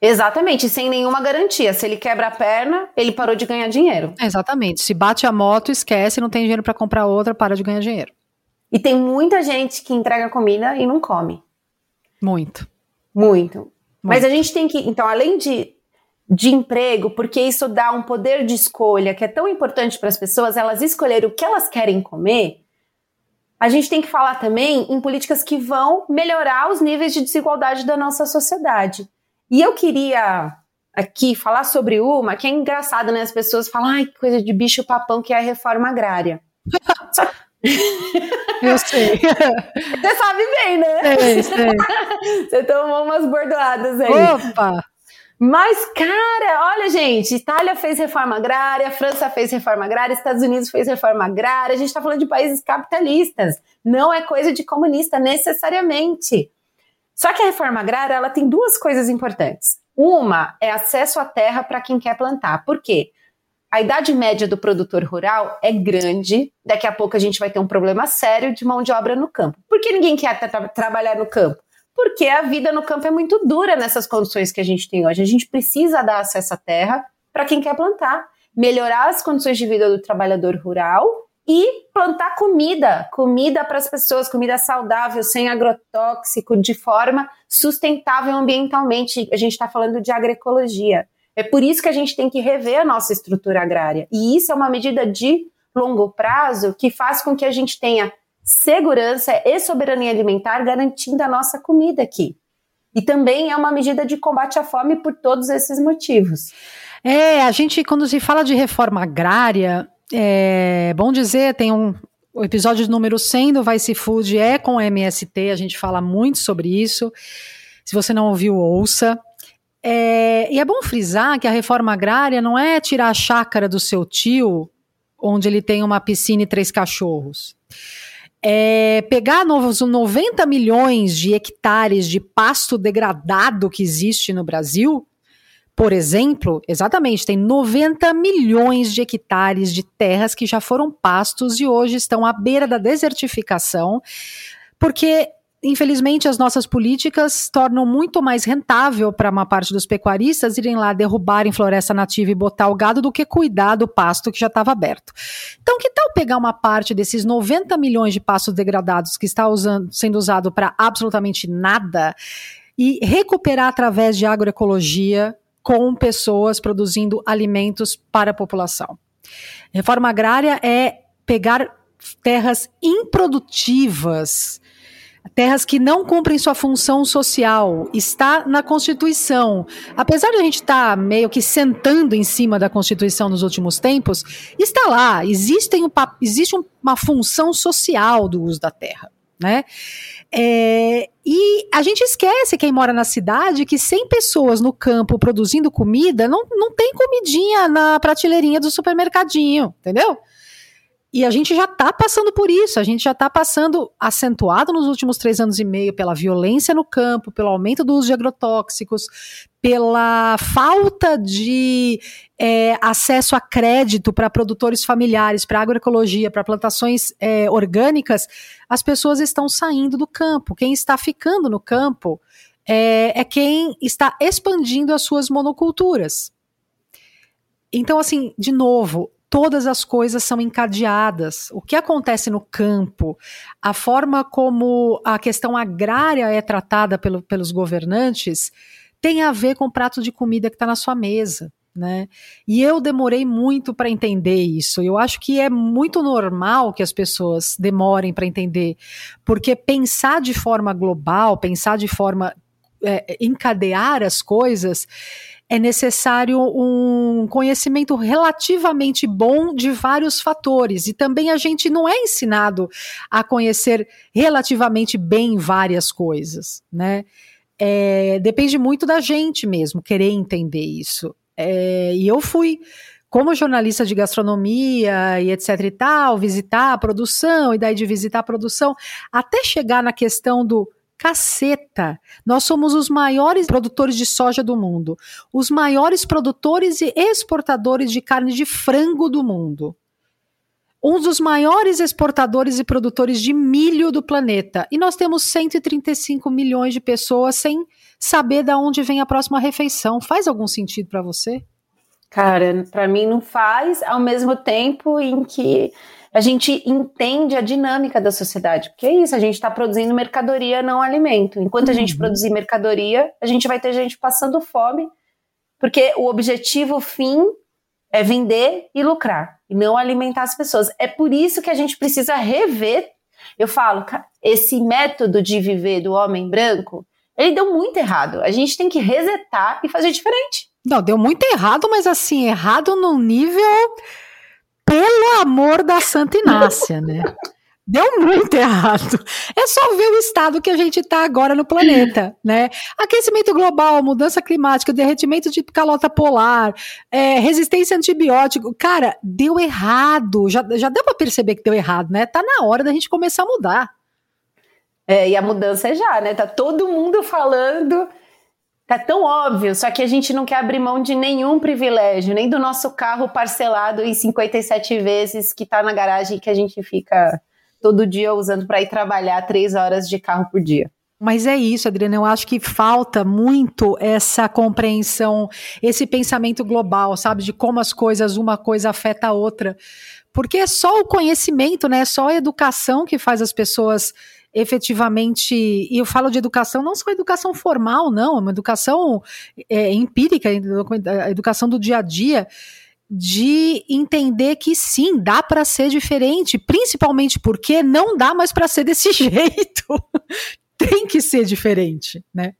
Exatamente, sem nenhuma garantia. Se ele quebra a perna, ele parou de ganhar dinheiro. Exatamente. Se bate a moto, esquece, não tem dinheiro para comprar outra, para de ganhar dinheiro. E tem muita gente que entrega comida e não come. Muito. Muito. Muito. Mas a gente tem que, então, além de de emprego, porque isso dá um poder de escolha que é tão importante para as pessoas, elas escolherem o que elas querem comer. A gente tem que falar também em políticas que vão melhorar os níveis de desigualdade da nossa sociedade. E eu queria aqui falar sobre uma que é engraçada, né? As pessoas falam, ai, que coisa de bicho papão que é a reforma agrária. Só <laughs> eu sei. Você sabe bem, né? Sei, sei. <laughs> Você tomou umas bordoadas aí. Opa! Mas, cara, olha, gente, Itália fez reforma agrária, França fez reforma agrária, Estados Unidos fez reforma agrária, a gente está falando de países capitalistas, não é coisa de comunista necessariamente. Só que a reforma agrária ela tem duas coisas importantes. Uma é acesso à terra para quem quer plantar. Por quê? A idade média do produtor rural é grande. Daqui a pouco a gente vai ter um problema sério de mão de obra no campo. Por que ninguém quer tra trabalhar no campo? Porque a vida no campo é muito dura nessas condições que a gente tem hoje. A gente precisa dar acesso à terra para quem quer plantar, melhorar as condições de vida do trabalhador rural e plantar comida, comida para as pessoas, comida saudável, sem agrotóxico, de forma sustentável ambientalmente. A gente está falando de agroecologia. É por isso que a gente tem que rever a nossa estrutura agrária. E isso é uma medida de longo prazo que faz com que a gente tenha segurança e soberania alimentar garantindo a nossa comida aqui. E também é uma medida de combate à fome por todos esses motivos. É, a gente, quando se fala de reforma agrária, é bom dizer, tem um. O episódio número 100 do Vice Food é com MST, a gente fala muito sobre isso. Se você não ouviu, ouça. É, e é bom frisar que a reforma agrária não é tirar a chácara do seu tio, onde ele tem uma piscina e três cachorros é, pegar novos 90 milhões de hectares de pasto degradado que existe no Brasil, por exemplo, exatamente, tem 90 milhões de hectares de terras que já foram pastos e hoje estão à beira da desertificação, porque infelizmente, as nossas políticas tornam muito mais rentável para uma parte dos pecuaristas irem lá derrubarem floresta nativa e botar o gado do que cuidar do pasto que já estava aberto. Então, que tal pegar uma parte desses 90 milhões de pastos degradados que está usando, sendo usado para absolutamente nada e recuperar através de agroecologia com pessoas produzindo alimentos para a população? Reforma agrária é pegar terras improdutivas terras que não cumprem sua função social, está na Constituição. Apesar de a gente estar tá meio que sentando em cima da Constituição nos últimos tempos, está lá, existe, um, existe uma função social do uso da terra. Né? É, e a gente esquece, quem mora na cidade, que 100 pessoas no campo produzindo comida não, não tem comidinha na prateleirinha do supermercadinho, entendeu? E a gente já está passando por isso, a gente já está passando acentuado nos últimos três anos e meio pela violência no campo, pelo aumento do uso de agrotóxicos, pela falta de é, acesso a crédito para produtores familiares, para agroecologia, para plantações é, orgânicas, as pessoas estão saindo do campo. Quem está ficando no campo é, é quem está expandindo as suas monoculturas. Então, assim, de novo, todas as coisas são encadeadas. O que acontece no campo, a forma como a questão agrária é tratada pelo, pelos governantes, tem a ver com o prato de comida que está na sua mesa. Né? E eu demorei muito para entender isso. Eu acho que é muito normal que as pessoas demorem para entender, porque pensar de forma global, pensar de forma é, encadear as coisas, é necessário um conhecimento relativamente bom de vários fatores. E também a gente não é ensinado a conhecer relativamente bem várias coisas, né? É, depende muito da gente mesmo querer entender isso. É, e eu fui como jornalista de gastronomia e etc e tal, visitar a produção, e daí de visitar a produção, até chegar na questão do caceta. Nós somos os maiores produtores de soja do mundo, os maiores produtores e exportadores de carne de frango do mundo. Um dos maiores exportadores e produtores de milho do planeta. E nós temos 135 milhões de pessoas sem saber de onde vem a próxima refeição. Faz algum sentido para você? Cara, para mim não faz, ao mesmo tempo em que a gente entende a dinâmica da sociedade. Porque é isso, a gente está produzindo mercadoria, não alimento. Enquanto a gente uhum. produzir mercadoria, a gente vai ter gente passando fome, porque o objetivo fim é vender e lucrar, e não alimentar as pessoas. É por isso que a gente precisa rever. Eu falo, esse método de viver do homem branco, ele deu muito errado. A gente tem que resetar e fazer diferente. Não, deu muito errado, mas assim, errado num nível pelo amor da Santa Inácia, né? Deu muito errado. É só ver o estado que a gente está agora no planeta, né? Aquecimento global, mudança climática, derretimento de calota polar, é, resistência a antibiótico. Cara, deu errado. Já, já deu para perceber que deu errado, né? Tá na hora da gente começar a mudar. É, e a mudança é já, né? Tá todo mundo falando Tá tão óbvio, só que a gente não quer abrir mão de nenhum privilégio, nem do nosso carro parcelado em 57 vezes que tá na garagem que a gente fica todo dia usando para ir trabalhar três horas de carro por dia. Mas é isso, Adriana. Eu acho que falta muito essa compreensão, esse pensamento global, sabe, de como as coisas, uma coisa afeta a outra. Porque é só o conhecimento, né? É só a educação que faz as pessoas efetivamente, e eu falo de educação não só educação formal, não, é uma educação é, empírica, a educação do dia a dia, de entender que sim, dá para ser diferente, principalmente porque não dá mais para ser desse <laughs> jeito. Tem que ser diferente, né?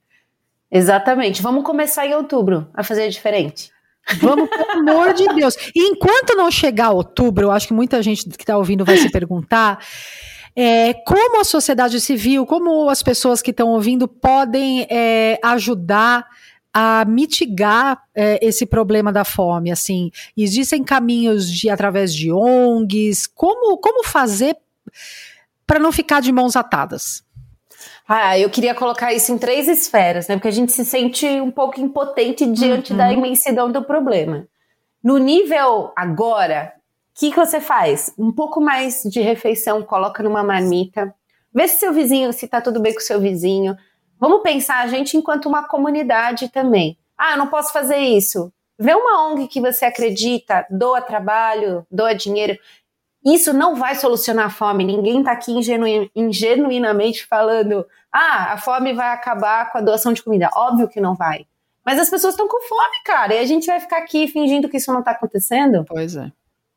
Exatamente. Vamos começar em outubro a fazer diferente. Vamos, pelo amor de Deus. E enquanto não chegar outubro, eu acho que muita gente que está ouvindo vai se perguntar é, como a sociedade civil, como as pessoas que estão ouvindo podem é, ajudar a mitigar é, esse problema da fome? Assim, existem caminhos de através de ONGs? Como, como fazer para não ficar de mãos atadas? Ah, eu queria colocar isso em três esferas, né? Porque a gente se sente um pouco impotente diante uhum. da imensidão do problema. No nível agora, o que, que você faz? Um pouco mais de refeição, coloca numa marmita. Vê se seu vizinho, se tá tudo bem com seu vizinho. Vamos pensar a gente enquanto uma comunidade também. Ah, eu não posso fazer isso. Vê uma ONG que você acredita, doa trabalho, doa dinheiro. Isso não vai solucionar a fome. Ninguém está aqui ingenu ingenuinamente falando, ah, a fome vai acabar com a doação de comida. Óbvio que não vai. Mas as pessoas estão com fome, cara, e a gente vai ficar aqui fingindo que isso não está acontecendo? Pois é.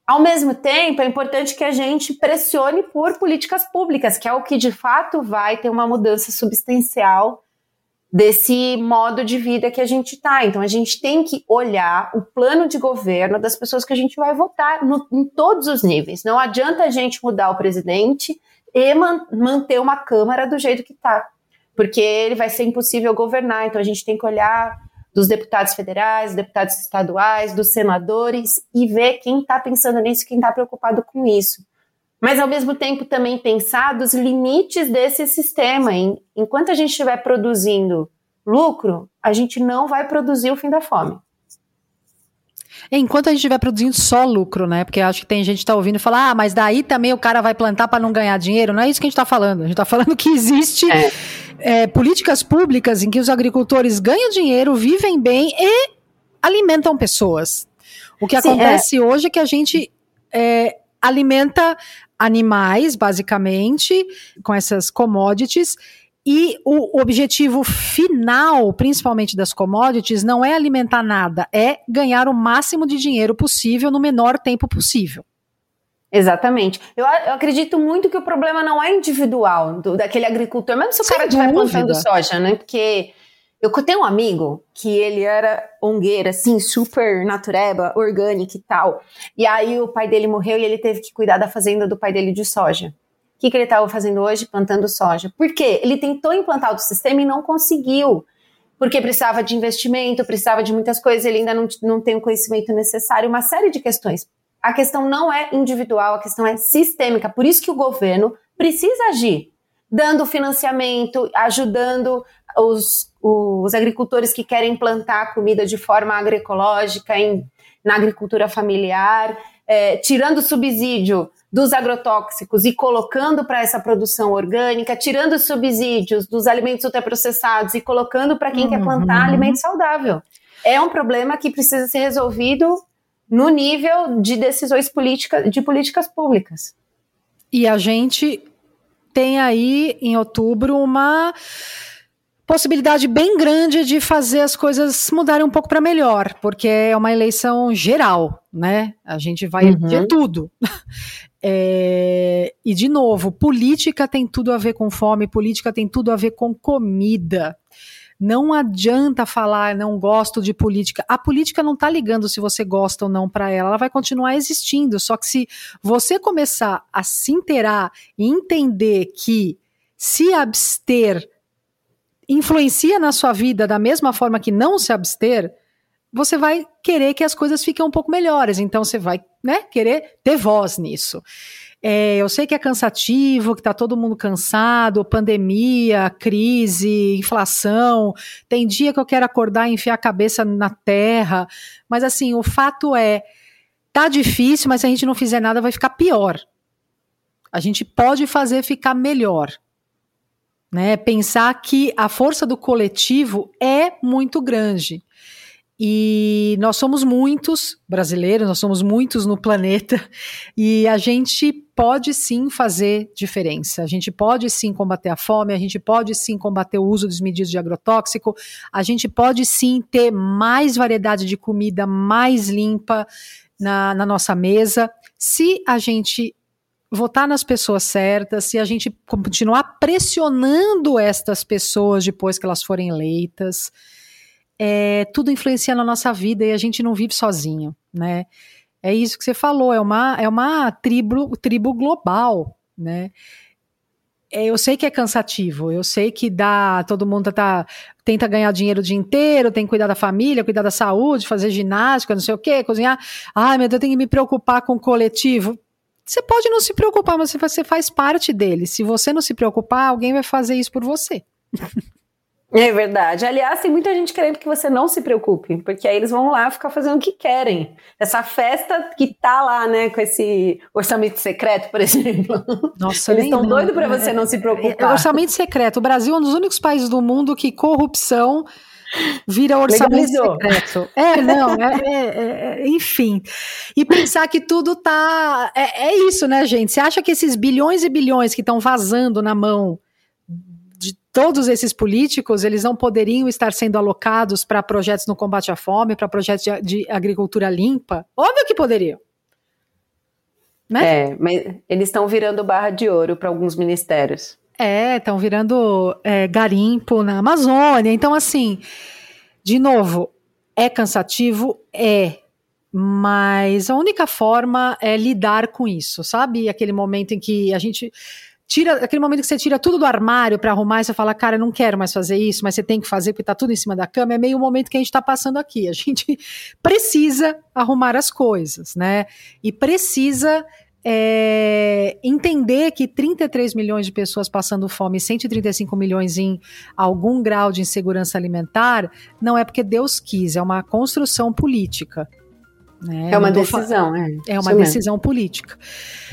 Ao mesmo tempo, é importante que a gente pressione por políticas públicas, que é o que de fato vai ter uma mudança substancial desse modo de vida que a gente está. Então, a gente tem que olhar o plano de governo das pessoas que a gente vai votar no, em todos os níveis. Não adianta a gente mudar o presidente e man, manter uma Câmara do jeito que está, porque ele vai ser impossível governar. Então, a gente tem que olhar dos deputados federais, deputados estaduais, dos senadores e ver quem está pensando nisso, quem está preocupado com isso. Mas, ao mesmo tempo, também pensar dos limites desse sistema. Enquanto a gente estiver produzindo lucro, a gente não vai produzir o fim da fome. Enquanto a gente estiver produzindo só lucro, né? Porque acho que tem gente que está ouvindo falar, ah, mas daí também o cara vai plantar para não ganhar dinheiro. Não é isso que a gente está falando. A gente está falando que existe é. É, políticas públicas em que os agricultores ganham dinheiro, vivem bem e alimentam pessoas. O que Sim, acontece é. hoje é que a gente é, alimenta animais, basicamente, com essas commodities, E o objetivo final, principalmente das commodities, não é alimentar nada, é ganhar o máximo de dinheiro possível no menor tempo possível. Exatamente. Eu, eu, acredito muito que o problema não é individual do, daquele agricultor, mesmo se o cara estiver plantando soja, né? Porque eu tenho um amigo que ele era ongueira, assim, super natureba, orgânica e tal. E aí o pai dele morreu e ele teve que cuidar da fazenda do pai dele de soja. O que, que ele estava fazendo hoje? Plantando soja. Por quê? Ele tentou implantar o sistema e não conseguiu. Porque precisava de investimento, precisava de muitas coisas, ele ainda não, não tem o conhecimento necessário, uma série de questões. A questão não é individual, a questão é sistêmica. Por isso que o governo precisa agir, dando financiamento, ajudando os, os agricultores que querem plantar comida de forma agroecológica, em, na agricultura familiar, é, tirando subsídio dos agrotóxicos e colocando para essa produção orgânica, tirando os subsídios dos alimentos ultraprocessados e colocando para quem uhum. quer plantar alimento saudável. É um problema que precisa ser resolvido no nível de decisões políticas, de políticas públicas. E a gente tem aí em outubro uma possibilidade bem grande de fazer as coisas mudarem um pouco para melhor, porque é uma eleição geral, né? A gente vai uhum. ver tudo. É, e, de novo, política tem tudo a ver com fome, política tem tudo a ver com comida. Não adianta falar, não gosto de política. A política não está ligando se você gosta ou não para ela, ela vai continuar existindo. Só que se você começar a se inteirar e entender que se abster influencia na sua vida da mesma forma que não se abster, você vai querer que as coisas fiquem um pouco melhores. Então você vai, né, querer ter voz nisso. É, eu sei que é cansativo, que está todo mundo cansado, pandemia, crise, inflação. Tem dia que eu quero acordar e enfiar a cabeça na terra. Mas assim, o fato é, tá difícil, mas se a gente não fizer nada, vai ficar pior. A gente pode fazer ficar melhor. Né? Pensar que a força do coletivo é muito grande. E nós somos muitos brasileiros, nós somos muitos no planeta, <laughs> e a gente pode sim fazer diferença. A gente pode sim combater a fome, a gente pode sim combater o uso dos medidos de agrotóxico, a gente pode sim ter mais variedade de comida mais limpa na, na nossa mesa, se a gente votar nas pessoas certas, se a gente continuar pressionando estas pessoas depois que elas forem eleitas, é, tudo influencia na nossa vida e a gente não vive sozinho, né? É isso que você falou, é uma, é uma tribo, tribo global, né? É, eu sei que é cansativo, eu sei que dá, todo mundo tá, tenta ganhar dinheiro o dia inteiro, tem que cuidar da família, cuidar da saúde, fazer ginástica, não sei o quê, cozinhar. Ai, meu Deus, eu tenho que me preocupar com o coletivo. Você pode não se preocupar, mas você faz parte dele. Se você não se preocupar, alguém vai fazer isso por você. <laughs> É verdade. Aliás, tem muita gente querendo que você não se preocupe, porque aí eles vão lá ficar fazendo o que querem. Essa festa que tá lá, né, com esse orçamento secreto, por <laughs> exemplo. Nossa, eles estão doidos para você não se preocupar. É, orçamento secreto. O Brasil é um dos únicos países do mundo que corrupção vira orçamento Legalizou. secreto. É, não, é, é, é, enfim. E pensar que tudo tá. É, é isso, né, gente? Você acha que esses bilhões e bilhões que estão vazando na mão de todos esses políticos, eles não poderiam estar sendo alocados para projetos no combate à fome, para projetos de, de agricultura limpa? Óbvio que poderiam. Né? É, mas eles estão virando barra de ouro para alguns ministérios. É, estão virando é, garimpo na Amazônia. Então, assim, de novo, é cansativo? É. Mas a única forma é lidar com isso, sabe? Aquele momento em que a gente tira aquele momento que você tira tudo do armário para arrumar e você fala, cara, eu não quero mais fazer isso, mas você tem que fazer porque tá tudo em cima da cama, é meio o momento que a gente está passando aqui. A gente <laughs> precisa arrumar as coisas, né? E precisa é, entender que 33 milhões de pessoas passando fome e 135 milhões em algum grau de insegurança alimentar não é porque Deus quis, é uma construção política. Né? É uma decisão, é. É uma Isso decisão mesmo. política.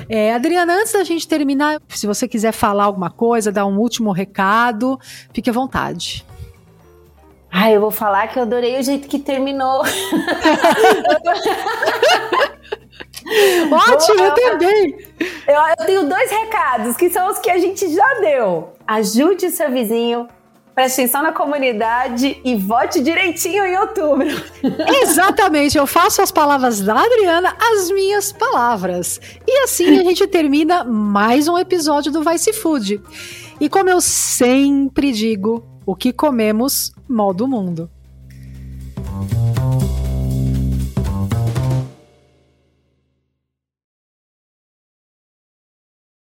É, Adriana, antes da gente terminar, se você quiser falar alguma coisa, dar um último recado, fique à vontade. Ah, eu vou falar que eu adorei o jeito que terminou. <laughs> Ótimo, eu também. Eu, eu tenho dois recados, que são os que a gente já deu. Ajude o seu vizinho Preste atenção na comunidade e vote direitinho em outubro. <laughs> Exatamente, eu faço as palavras da Adriana as minhas palavras. E assim a gente termina mais um episódio do Vice Food. E como eu sempre digo, o que comemos molda o mundo.